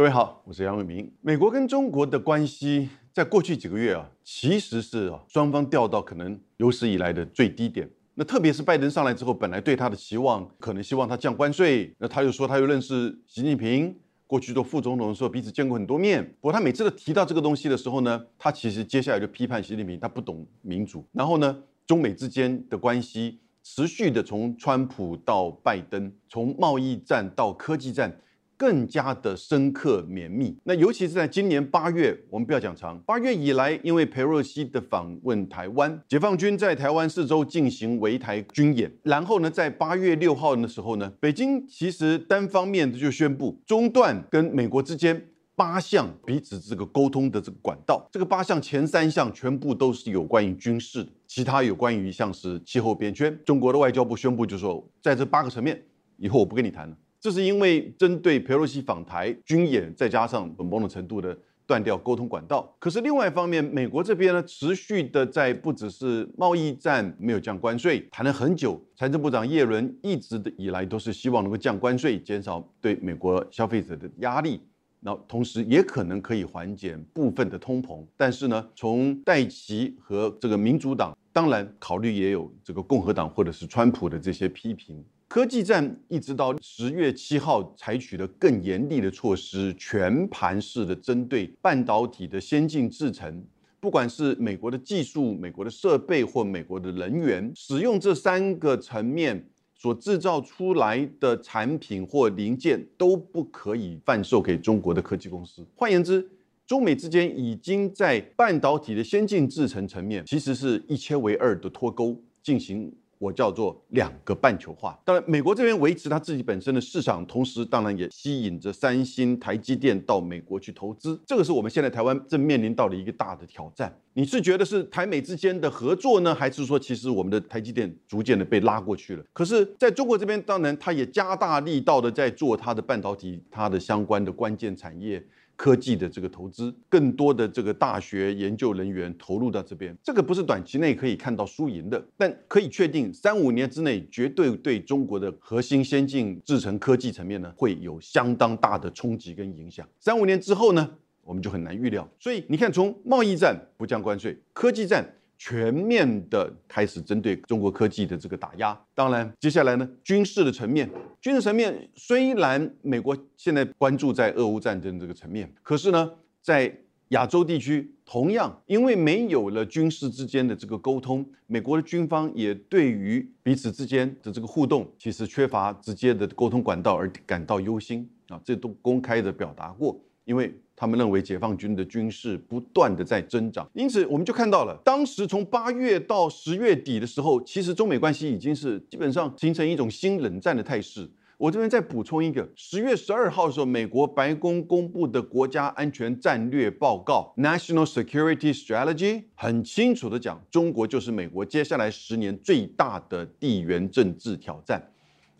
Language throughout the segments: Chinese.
各位好，我是杨伟明。美国跟中国的关系在过去几个月啊，其实是双方掉到可能有史以来的最低点。那特别是拜登上来之后，本来对他的期望可能希望他降关税，那他又说他又认识习近平，过去做副总统的时候彼此见过很多面。不过他每次都提到这个东西的时候呢，他其实接下来就批判习近平，他不懂民主。然后呢，中美之间的关系持续的从川普到拜登，从贸易战到科技战。更加的深刻绵密。那尤其是在今年八月，我们不要讲长，八月以来，因为佩洛西的访问台湾，解放军在台湾四周进行围台军演，然后呢，在八月六号的时候呢，北京其实单方面的就宣布中断跟美国之间八项彼此这个沟通的这个管道。这个八项前三项全部都是有关于军事的，其他有关于像是气候变迁。中国的外交部宣布就说，在这八个层面，以后我不跟你谈了。这是因为针对佩洛西访台军演，再加上某种程度的断掉沟通管道。可是另外一方面，美国这边呢，持续的在不只是贸易战没有降关税，谈了很久。财政部长耶伦一直以来都是希望能够降关税，减少对美国消费者的压力，那同时也可能可以缓解部分的通膨。但是呢，从戴奇和这个民主党，当然考虑也有这个共和党或者是川普的这些批评。科技战一直到十月七号，采取了更严厉的措施，全盘式的针对半导体的先进制程，不管是美国的技术、美国的设备或美国的人员，使用这三个层面所制造出来的产品或零件都不可以贩售给中国的科技公司。换言之，中美之间已经在半导体的先进制程层面，其实是一切为二的脱钩进行。我叫做两个半球化。当然，美国这边维持它自己本身的市场，同时当然也吸引着三星、台积电到美国去投资。这个是我们现在台湾正面临到的一个大的挑战。你是觉得是台美之间的合作呢，还是说其实我们的台积电逐渐的被拉过去了？可是在中国这边，当然它也加大力道的在做它的半导体、它的相关的关键产业。科技的这个投资，更多的这个大学研究人员投入到这边，这个不是短期内可以看到输赢的，但可以确定，三五年之内绝对对中国的核心先进制程科技层面呢，会有相当大的冲击跟影响。三五年之后呢，我们就很难预料。所以你看，从贸易战不降关税，科技战。全面的开始针对中国科技的这个打压，当然接下来呢，军事的层面，军事层面虽然美国现在关注在俄乌战争这个层面，可是呢，在亚洲地区同样因为没有了军事之间的这个沟通，美国的军方也对于彼此之间的这个互动，其实缺乏直接的沟通管道而感到忧心。啊，这都公开的表达过，因为。他们认为解放军的军事不断的在增长，因此我们就看到了，当时从八月到十月底的时候，其实中美关系已经是基本上形成一种新冷战的态势。我这边再补充一个，十月十二号的时候，美国白宫公布的国家安全战略报告 （National Security Strategy） 很清楚的讲，中国就是美国接下来十年最大的地缘政治挑战。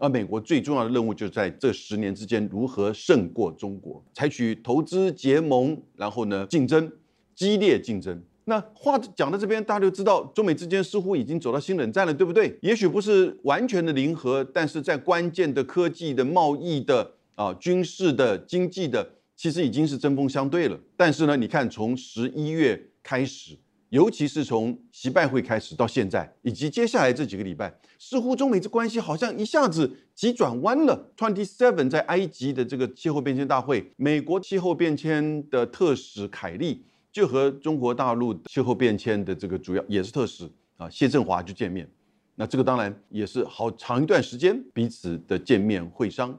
而美国最重要的任务，就在这十年之间如何胜过中国，采取投资结盟，然后呢竞争，激烈竞争。那话讲到这边，大家就知道中美之间似乎已经走到新冷战了，对不对？也许不是完全的零和，但是在关键的科技的、贸易的、啊军事的、经济的，其实已经是针锋相对了。但是呢，你看从十一月开始。尤其是从习拜会开始到现在，以及接下来这几个礼拜，似乎中美这关系好像一下子急转弯了。Twenty Seven 在埃及的这个气候变迁大会，美国气候变迁的特使凯利就和中国大陆气候变迁的这个主要也是特使啊谢振华就见面。那这个当然也是好长一段时间彼此的见面会商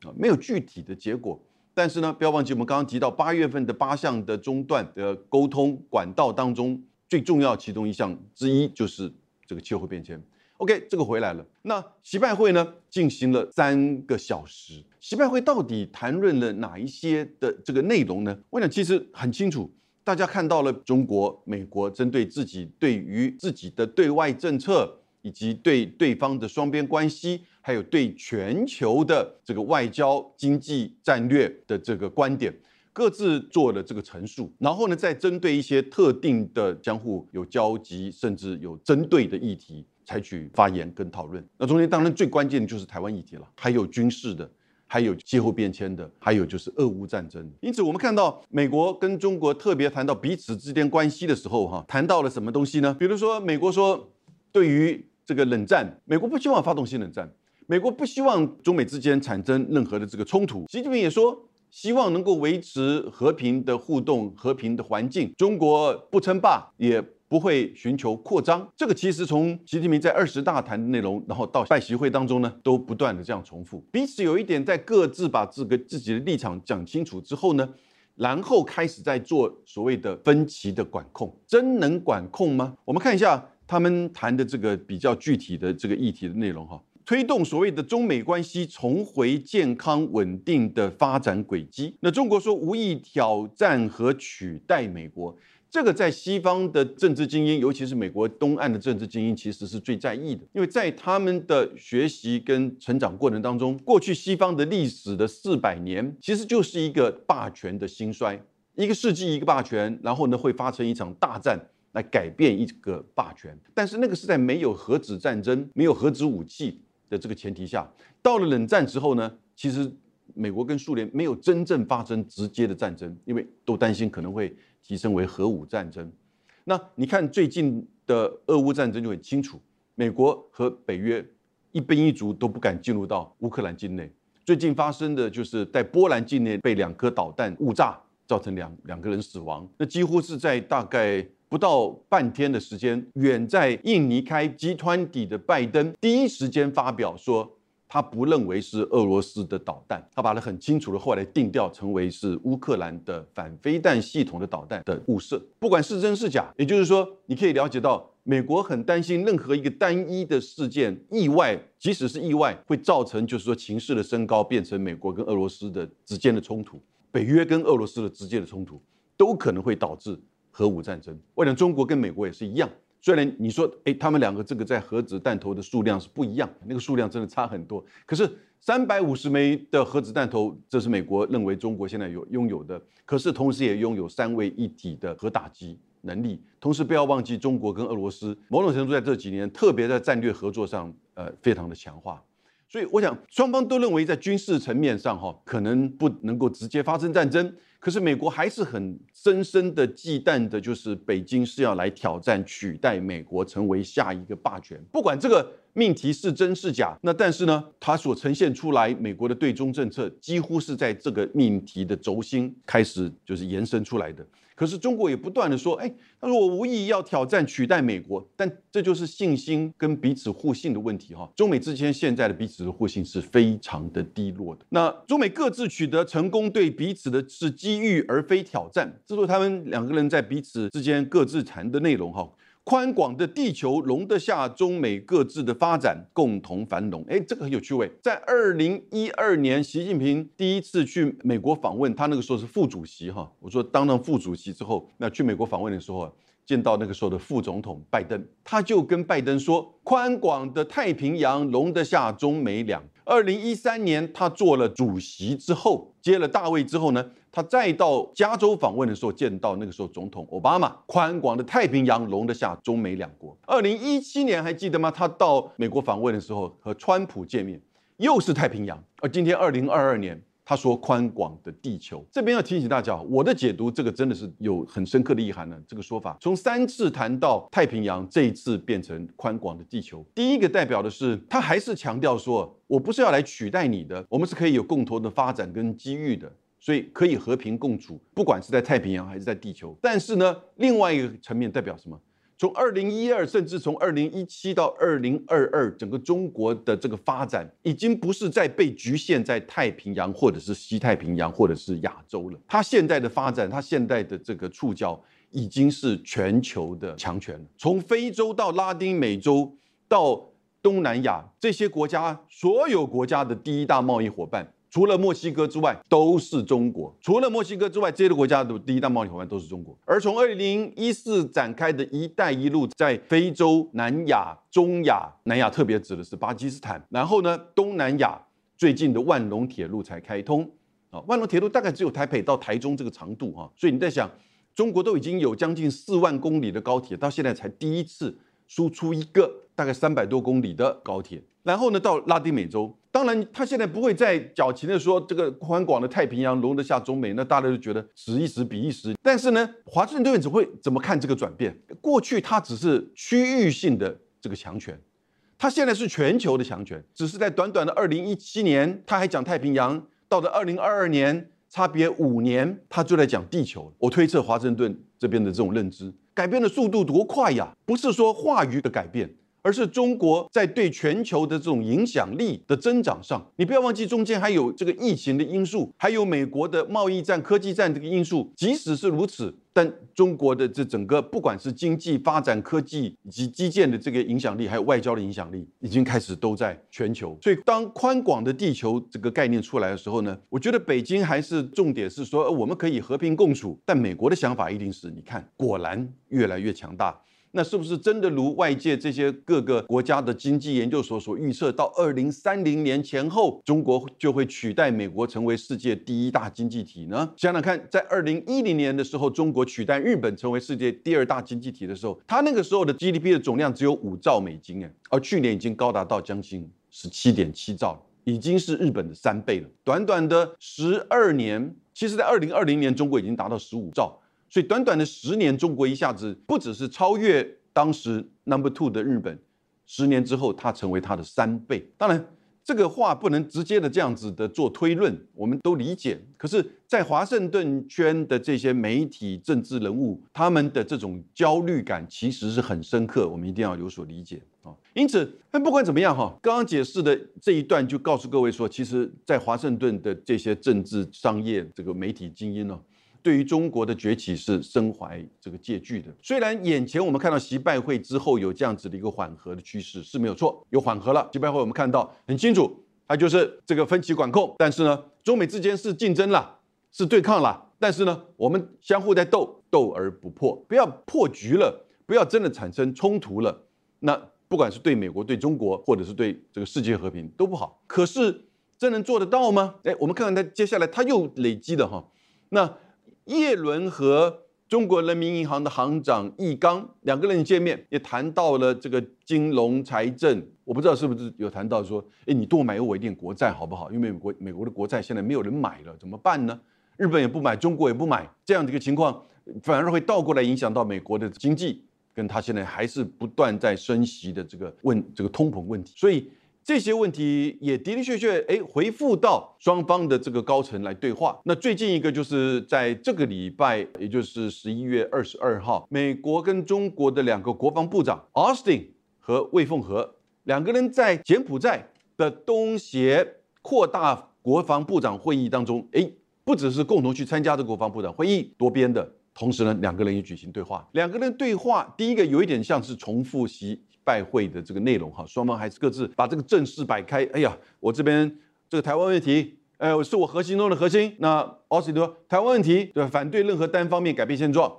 啊，没有具体的结果。但是呢，不要忘记我们刚刚提到八月份的八项的中断的沟通管道当中。最重要其中一项之一就是这个气候变迁。OK，这个回来了。那习拜会呢进行了三个小时。习拜会到底谈论了哪一些的这个内容呢？我想其实很清楚，大家看到了中国、美国针对自己对于自己的对外政策，以及对对方的双边关系，还有对全球的这个外交、经济战略的这个观点。各自做了这个陈述，然后呢，再针对一些特定的相互有交集，甚至有针对的议题，采取发言跟讨论。那中间当然最关键的就是台湾议题了，还有军事的，还有气候变迁的，还有就是俄乌战争。因此，我们看到美国跟中国特别谈到彼此之间关系的时候，哈，谈到了什么东西呢？比如说，美国说对于这个冷战，美国不希望发动新冷战，美国不希望中美之间产生任何的这个冲突。习近平也说。希望能够维持和平的互动、和平的环境。中国不称霸，也不会寻求扩张。这个其实从习近平在二十大谈的内容，然后到拜习会当中呢，都不断的这样重复。彼此有一点在各自把这个自己的立场讲清楚之后呢，然后开始在做所谓的分歧的管控。真能管控吗？我们看一下他们谈的这个比较具体的这个议题的内容哈。推动所谓的中美关系重回健康稳定的发展轨迹。那中国说无意挑战和取代美国，这个在西方的政治精英，尤其是美国东岸的政治精英，其实是最在意的。因为在他们的学习跟成长过程当中，过去西方的历史的四百年，其实就是一个霸权的兴衰，一个世纪一个霸权，然后呢会发生一场大战来改变一个霸权。但是那个是在没有核子战争、没有核子武器。的这个前提下，到了冷战之后呢，其实美国跟苏联没有真正发生直接的战争，因为都担心可能会提升为核武战争。那你看最近的俄乌战争就很清楚，美国和北约一兵一卒都不敢进入到乌克兰境内。最近发生的就是在波兰境内被两颗导弹误炸，造成两两个人死亡。那几乎是在大概。不到半天的时间，远在印尼开集团底的拜登第一时间发表说，他不认为是俄罗斯的导弹，他把它很清楚的后来定调成为是乌克兰的反飞弹系统的导弹的误射。不管是真是假，也就是说，你可以了解到，美国很担心任何一个单一的事件意外，即使是意外，会造成就是说情势的升高，变成美国跟俄罗斯的之间的冲突，北约跟俄罗斯的直接的冲突，都可能会导致。核武战争，我想中国跟美国也是一样。虽然你说，哎，他们两个这个在核子弹头的数量是不一样，那个数量真的差很多。可是三百五十枚的核子弹头，这是美国认为中国现在有拥有的，可是同时也拥有三位一体的核打击能力。同时不要忘记，中国跟俄罗斯某种程度在这几年，特别在战略合作上，呃，非常的强化。所以我想，双方都认为在军事层面上，哈，可能不能够直接发生战争。可是美国还是很深深的忌惮的，就是北京是要来挑战、取代美国，成为下一个霸权。不管这个命题是真是假，那但是呢，它所呈现出来美国的对中政策，几乎是在这个命题的轴心开始就是延伸出来的。可是中国也不断的说，哎，他说我无意要挑战取代美国，但这就是信心跟彼此互信的问题哈。中美之间现在的彼此的互信是非常的低落的。那中美各自取得成功，对彼此的是机遇而非挑战，这是他们两个人在彼此之间各自谈的内容哈。宽广的地球容得下中美各自的发展，共同繁荣。哎，这个很有趣味。在二零一二年，习近平第一次去美国访问，他那个时候是副主席哈。我说当上副主席之后，那去美国访问的时候，见到那个时候的副总统拜登，他就跟拜登说：宽广的太平洋容得下中美两。二零一三年，他做了主席之后，接了大位之后呢？他再到加州访问的时候，见到那个时候总统奥巴马，宽广的太平洋容得下中美两国。二零一七年还记得吗？他到美国访问的时候和川普见面，又是太平洋。而今天二零二二年，他说宽广的地球。这边要提醒大家，我的解读这个真的是有很深刻的意涵呢。这个说法从三次谈到太平洋，这一次变成宽广的地球。第一个代表的是他还是强调说，我不是要来取代你的，我们是可以有共同的发展跟机遇的。所以可以和平共处，不管是在太平洋还是在地球。但是呢，另外一个层面代表什么？从二零一二，甚至从二零一七到二零二二，整个中国的这个发展已经不是在被局限在太平洋，或者是西太平洋，或者是亚洲了。它现在的发展，它现在的这个触角已经是全球的强权了。从非洲到拉丁美洲到东南亚这些国家，所有国家的第一大贸易伙伴。除了墨西哥之外，都是中国。除了墨西哥之外，这些国家的第一大贸易伙伴都是中国。而从二零一四展开的一带一路，在非洲、南亚、中亚，南亚特别指的是巴基斯坦。然后呢，东南亚最近的万隆铁路才开通啊，万隆铁路大概只有台北到台中这个长度哈，所以你在想，中国都已经有将近四万公里的高铁，到现在才第一次输出一个大概三百多公里的高铁。然后呢，到拉丁美洲。当然，他现在不会再矫情的说这个宽广的太平洋容得下中美，那大家都觉得此一时比一时。但是呢，华盛顿只会怎么看这个转变？过去它只是区域性的这个强权，它现在是全球的强权。只是在短短的二零一七年，他还讲太平洋，到了二零二二年，差别五年，他就在讲地球。我推测华盛顿这边的这种认知改变的速度多快呀！不是说话语的改变。而是中国在对全球的这种影响力的增长上，你不要忘记中间还有这个疫情的因素，还有美国的贸易战、科技战这个因素。即使是如此，但中国的这整个不管是经济发展、科技以及基建的这个影响力，还有外交的影响力，已经开始都在全球。所以，当宽广的地球这个概念出来的时候呢，我觉得北京还是重点是说，我们可以和平共处。但美国的想法一定是，你看，果然越来越强大。那是不是真的如外界这些各个国家的经济研究所所预测，到二零三零年前后，中国就会取代美国成为世界第一大经济体呢？想想看，在二零一零年的时候，中国取代日本成为世界第二大经济体的时候，它那个时候的 GDP 的总量只有五兆美金，哎，而去年已经高达到将近十七点七兆，已经是日本的三倍了。短短的十二年，其实在二零二零年，中国已经达到十五兆。所以短短的十年，中国一下子不只是超越当时 number two 的日本，十年之后，它成为它的三倍。当然，这个话不能直接的这样子的做推论，我们都理解。可是，在华盛顿圈的这些媒体、政治人物，他们的这种焦虑感其实是很深刻，我们一定要有所理解啊。因此，但不管怎么样哈，刚刚解释的这一段就告诉各位说，其实，在华盛顿的这些政治、商业这个媒体精英呢。对于中国的崛起是深怀这个戒惧的。虽然眼前我们看到习拜会之后有这样子的一个缓和的趋势是没有错，有缓和了。习拜会我们看到很清楚，它就是这个分歧管控。但是呢，中美之间是竞争了，是对抗了。但是呢，我们相互在斗，斗而不破，不要破局了，不要真的产生冲突了。那不管是对美国、对中国，或者是对这个世界和平都不好。可是真能做得到吗？哎，我们看看他接下来他又累积了哈，那。叶伦和中国人民银行的行长易纲两个人见面，也谈到了这个金融财政。我不知道是不是有谈到说，哎，你多买我一点国债好不好？因为美国美国的国债现在没有人买了，怎么办呢？日本也不买，中国也不买，这样的一个情况，反而会倒过来影响到美国的经济，跟他现在还是不断在升息的这个问这个通膨问题，所以。这些问题也的的确确，哎，回复到双方的这个高层来对话。那最近一个就是在这个礼拜，也就是十一月二十二号，美国跟中国的两个国防部长 Austin 和魏凤和两个人在柬埔寨的东协扩大国防部长会议当中，哎，不只是共同去参加这国防部长会议，多边的，同时呢，两个人也举行对话。两个人对话，第一个有一点像是重复习。拜会的这个内容哈，双方还是各自把这个正式摆开。哎呀，我这边这个台湾问题，哎，是我核心中的核心。那奥斯汀说台湾问题，对？反对任何单方面改变现状。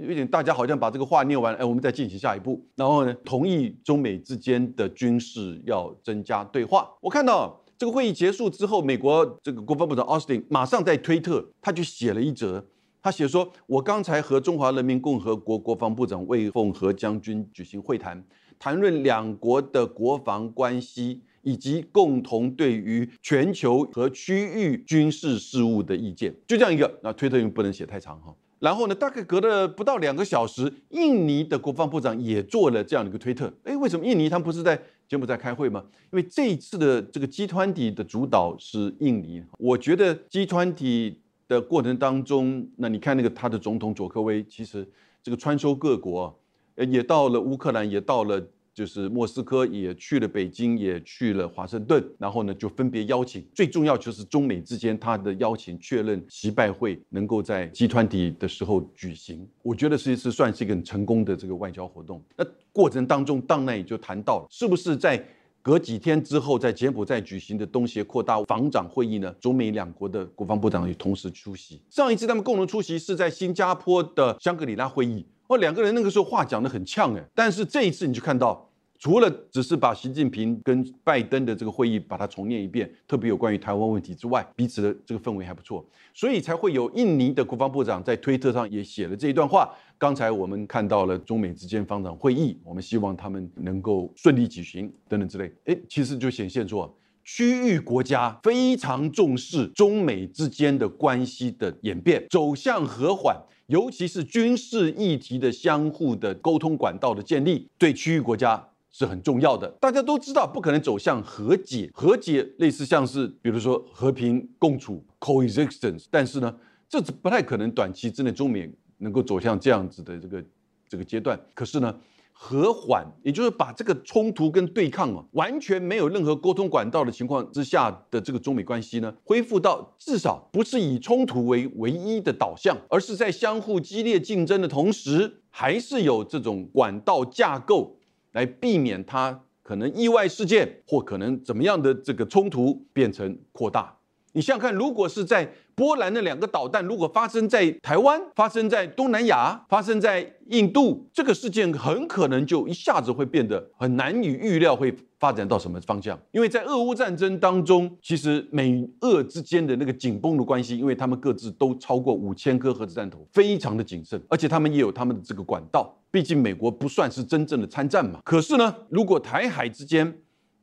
有点大家好像把这个话念完，哎，我们再进行下一步。然后呢，同意中美之间的军事要增加对话。我看到这个会议结束之后，美国这个国防部长奥斯汀马上在推特，他就写了一则，他写说：“我刚才和中华人民共和国国防部长魏凤和将军举行会谈。”谈论两国的国防关系，以及共同对于全球和区域军事事务的意见，就这样一个。那推特又不能写太长哈。然后呢，大概隔了不到两个小时，印尼的国防部长也做了这样的一个推特。哎，为什么印尼他们不是在柬埔寨开会吗？因为这一次的这个集团体的主导是印尼。我觉得集团体的过程当中，那你看那个他的总统佐科威，其实这个穿梭各国。也到了乌克兰，也到了就是莫斯科，也去了北京，也去了华盛顿，然后呢，就分别邀请。最重要就是中美之间，他的邀请确认习拜会能够在集团体的时候举行，我觉得是一次算是一个很成功的这个外交活动。那过程当中，当然也就谈到了，是不是在隔几天之后，在柬埔寨举行的东协扩大防长会议呢？中美两国的国防部长也同时出席。上一次他们共同出席是在新加坡的香格里拉会议。哦，两个人那个时候话讲得很呛哎，但是这一次你就看到，除了只是把习近平跟拜登的这个会议把它重念一遍，特别有关于台湾问题之外，彼此的这个氛围还不错，所以才会有印尼的国防部长在推特上也写了这一段话。刚才我们看到了中美之间方长会议，我们希望他们能够顺利举行等等之类。哎，其实就显现出区域国家非常重视中美之间的关系的演变，走向和缓，尤其是军事议题的相互的沟通管道的建立，对区域国家是很重要的。大家都知道，不可能走向和解，和解类似像是比如说和平共处 （coexistence），但是呢，这是不太可能短期之内中美能够走向这样子的这个这个阶段。可是呢？和缓，也就是把这个冲突跟对抗啊，完全没有任何沟通管道的情况之下的这个中美关系呢，恢复到至少不是以冲突为唯一的导向，而是在相互激烈竞争的同时，还是有这种管道架构来避免它可能意外事件或可能怎么样的这个冲突变成扩大。你想想看，如果是在波兰的两个导弹，如果发生在台湾、发生在东南亚、发生在印度，这个事件很可能就一下子会变得很难以预料，会发展到什么方向？因为在俄乌战争当中，其实美俄之间的那个紧绷的关系，因为他们各自都超过五千颗核子弹头，非常的谨慎，而且他们也有他们的这个管道。毕竟美国不算是真正的参战嘛。可是呢，如果台海之间，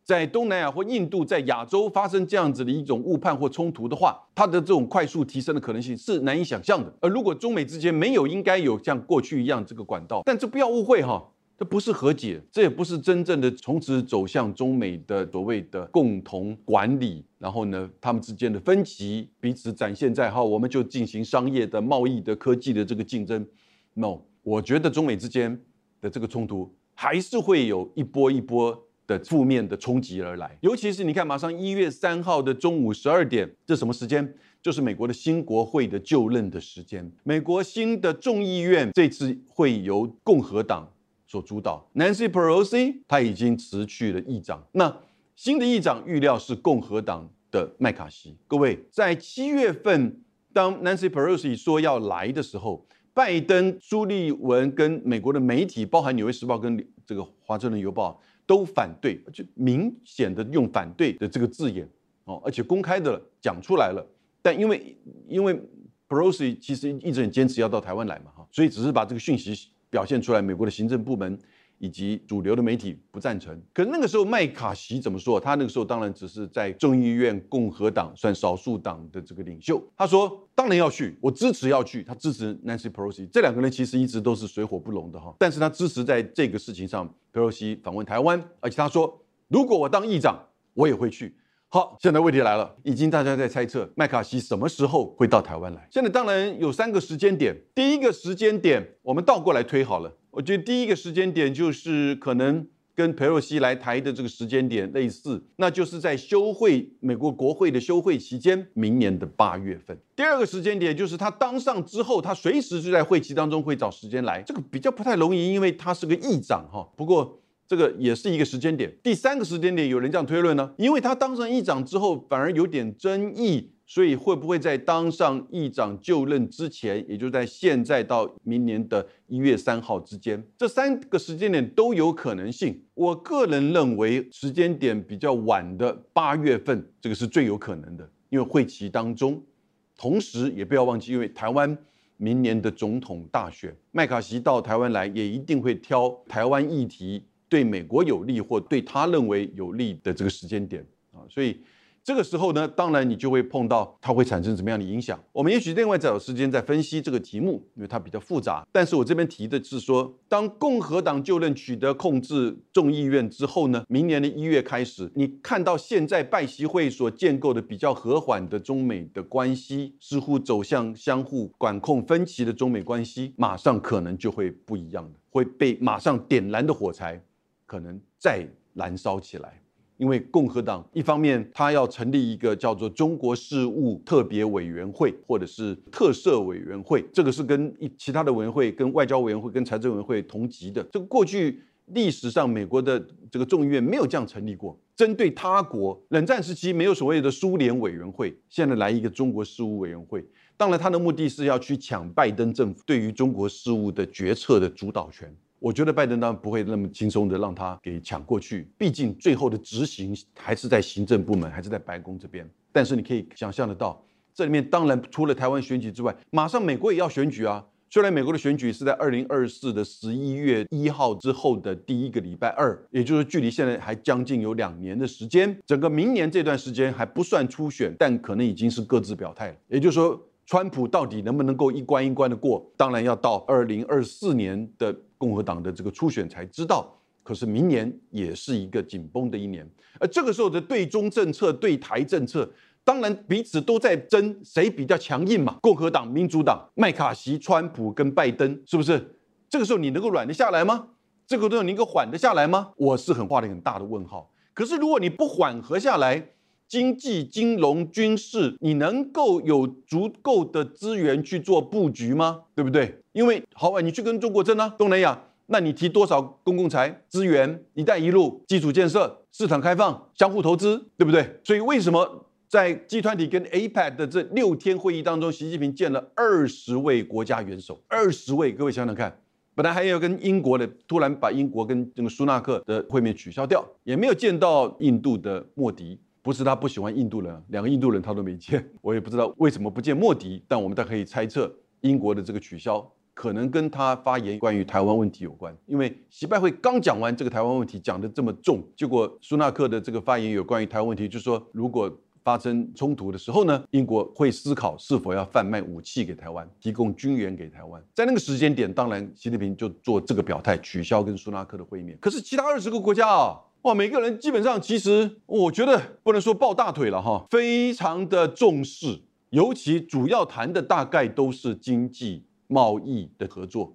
在东南亚或印度，在亚洲发生这样子的一种误判或冲突的话，它的这种快速提升的可能性是难以想象的。而如果中美之间没有应该有像过去一样这个管道，但这不要误会哈，这不是和解，这也不是真正的从此走向中美的所谓的共同管理。然后呢，他们之间的分歧彼此展现在哈，我们就进行商业的、贸易的、科技的这个竞争。No，我觉得中美之间的这个冲突还是会有一波一波。的负面的冲击而来，尤其是你看，马上一月三号的中午十二点，这什么时间？就是美国的新国会的就任的时间。美国新的众议院这次会由共和党所主导，Nancy Pelosi 他已经辞去了议长，那新的议长预料是共和党的麦卡锡。各位，在七月份，当 Nancy Pelosi 说要来的时候，拜登、朱立文跟美国的媒体，包含《纽约时报》跟这个《华盛顿邮报》。都反对，就明显的用反对的这个字眼哦，而且公开的讲出来了。但因为因为 Pelosi 其实一直很坚持要到台湾来嘛哈，所以只是把这个讯息表现出来，美国的行政部门。以及主流的媒体不赞成，可那个时候麦卡锡怎么说？他那个时候当然只是在众议院共和党算少数党的这个领袖。他说：“当然要去，我支持要去。”他支持 Nancy Pelosi。这两个人其实一直都是水火不容的哈。但是他支持在这个事情上，Pelosi 访问台湾，而且他说：“如果我当议长，我也会去。”好，现在问题来了，已经大家在猜测麦卡锡什么时候会到台湾来。现在当然有三个时间点，第一个时间点我们倒过来推好了。我觉得第一个时间点就是可能跟佩洛西来台的这个时间点类似，那就是在休会美国国会的休会期间，明年的八月份。第二个时间点就是他当上之后，他随时就在会期当中会找时间来，这个比较不太容易，因为他是个议长哈。不过这个也是一个时间点。第三个时间点，有人这样推论呢，因为他当上议长之后，反而有点争议。所以会不会在当上议长就任之前，也就在现在到明年的一月三号之间，这三个时间点都有可能性。我个人认为时间点比较晚的八月份，这个是最有可能的，因为会期当中，同时也不要忘记，因为台湾明年的总统大选，麦卡锡到台湾来，也一定会挑台湾议题对美国有利或对他认为有利的这个时间点啊，所以。这个时候呢，当然你就会碰到它会产生什么样的影响。我们也许另外再有时间再分析这个题目，因为它比较复杂。但是我这边提的是说，当共和党就任取得控制众议院之后呢，明年的一月开始，你看到现在拜习会所建构的比较和缓的中美的关系，似乎走向相互管控分歧的中美关系，马上可能就会不一样的，会被马上点燃的火柴，可能再燃烧起来。因为共和党一方面，他要成立一个叫做中国事务特别委员会，或者是特设委员会，这个是跟一其他的委员会、跟外交委员会、跟财政委员会同级的。这个过去历史上美国的这个众议院没有这样成立过，针对他国冷战时期没有所谓的苏联委员会，现在来一个中国事务委员会。当然，他的目的是要去抢拜登政府对于中国事务的决策的主导权。我觉得拜登当然不会那么轻松的让他给抢过去，毕竟最后的执行还是在行政部门，还是在白宫这边。但是你可以想象得到，这里面当然除了台湾选举之外，马上美国也要选举啊。虽然美国的选举是在二零二四的十一月一号之后的第一个礼拜二，也就是距离现在还将近有两年的时间，整个明年这段时间还不算初选，但可能已经是各自表态了。也就是说，川普到底能不能够一关一关的过，当然要到二零二四年的共和党的这个初选才知道。可是明年也是一个紧绷的一年，而这个时候的对中政策、对台政策。当然，彼此都在争谁比较强硬嘛。共和党、民主党、麦卡锡、川普跟拜登，是不是？这个时候你能够软得下来吗？这个时候你能够缓得下来吗？我是很画了很大的问号。可是如果你不缓和下来，经济、金融、军事，你能够有足够的资源去做布局吗？对不对？因为好啊，你去跟中国争啊，东南亚，那你提多少公共财资源？一带一路、基础建设、市场开放、相互投资，对不对？所以为什么？在集团体跟 APEC 的这六天会议当中，习近平见了二十位国家元首，二十位，各位想想看，本来还要跟英国的，突然把英国跟这个苏纳克的会面取消掉，也没有见到印度的莫迪，不是他不喜欢印度人，两个印度人他都没见，我也不知道为什么不见莫迪，但我们大可以猜测，英国的这个取消。可能跟他发言关于台湾问题有关，因为习拜会刚讲完这个台湾问题，讲的这么重，结果苏纳克的这个发言有关于台湾问题，就说如果发生冲突的时候呢，英国会思考是否要贩卖武器给台湾，提供军援给台湾。在那个时间点，当然习近平就做这个表态，取消跟苏纳克的会面。可是其他二十个国家啊，哇，每个人基本上其实我觉得不能说抱大腿了哈，非常的重视，尤其主要谈的大概都是经济。贸易的合作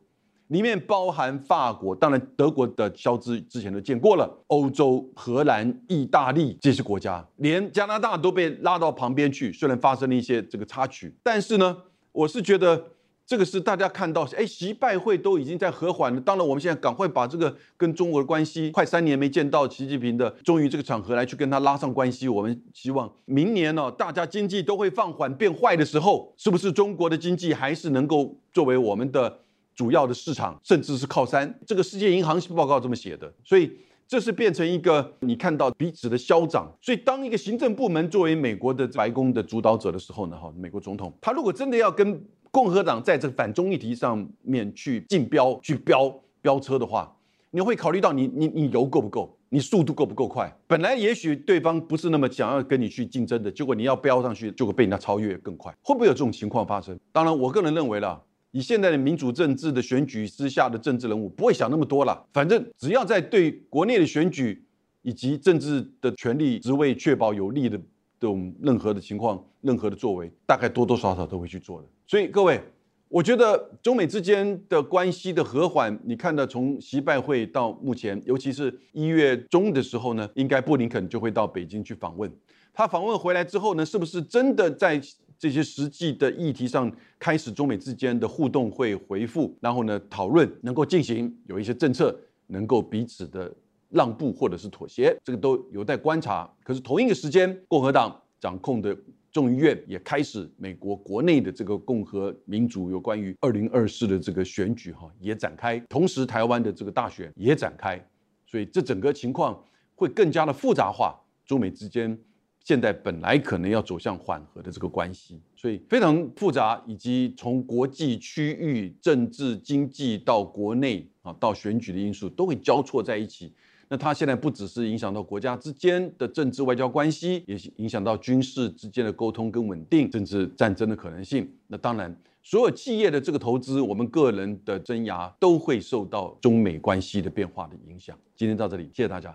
里面包含法国，当然德国的消资之前都见过了，欧洲、荷兰、意大利这些国家，连加拿大都被拉到旁边去。虽然发生了一些这个插曲，但是呢，我是觉得。这个是大家看到，哎，习拜会都已经在和缓了。当然，我们现在赶快把这个跟中国的关系，快三年没见到习近平的，终于这个场合来去跟他拉上关系。我们希望明年呢，大家经济都会放缓变坏的时候，是不是中国的经济还是能够作为我们的主要的市场，甚至是靠山？这个世界银行报告这么写的，所以这是变成一个你看到彼此的消长。所以当一个行政部门作为美国的白宫的主导者的时候呢，哈，美国总统他如果真的要跟共和党在这个反中议题上面去竞标、去飙飙车的话，你会考虑到你你你油够不够，你速度够不够快？本来也许对方不是那么想要跟你去竞争的，结果你要飙上去，就会被人家超越更快。会不会有这种情况发生？当然，我个人认为了，以现在的民主政治的选举之下的政治人物不会想那么多了。反正只要在对国内的选举以及政治的权利职位确保有利的。这种任何的情况、任何的作为，大概多多少少都会去做的。所以各位，我觉得中美之间的关系的和缓，你看到从习拜会到目前，尤其是一月中的时候呢，应该布林肯就会到北京去访问。他访问回来之后呢，是不是真的在这些实际的议题上开始中美之间的互动会回复，然后呢讨论能够进行有一些政策能够彼此的。让步或者是妥协，这个都有待观察。可是同一个时间，共和党掌控的众议院也开始美国国内的这个共和民主有关于二零二四的这个选举哈也展开，同时台湾的这个大选也展开，所以这整个情况会更加的复杂化。中美之间现在本来可能要走向缓和的这个关系，所以非常复杂，以及从国际、区域、政治、经济到国内啊到选举的因素都会交错在一起。那它现在不只是影响到国家之间的政治外交关系，也影响到军事之间的沟通跟稳定，甚至战争的可能性。那当然，所有企业的这个投资，我们个人的生涯都会受到中美关系的变化的影响。今天到这里，谢谢大家。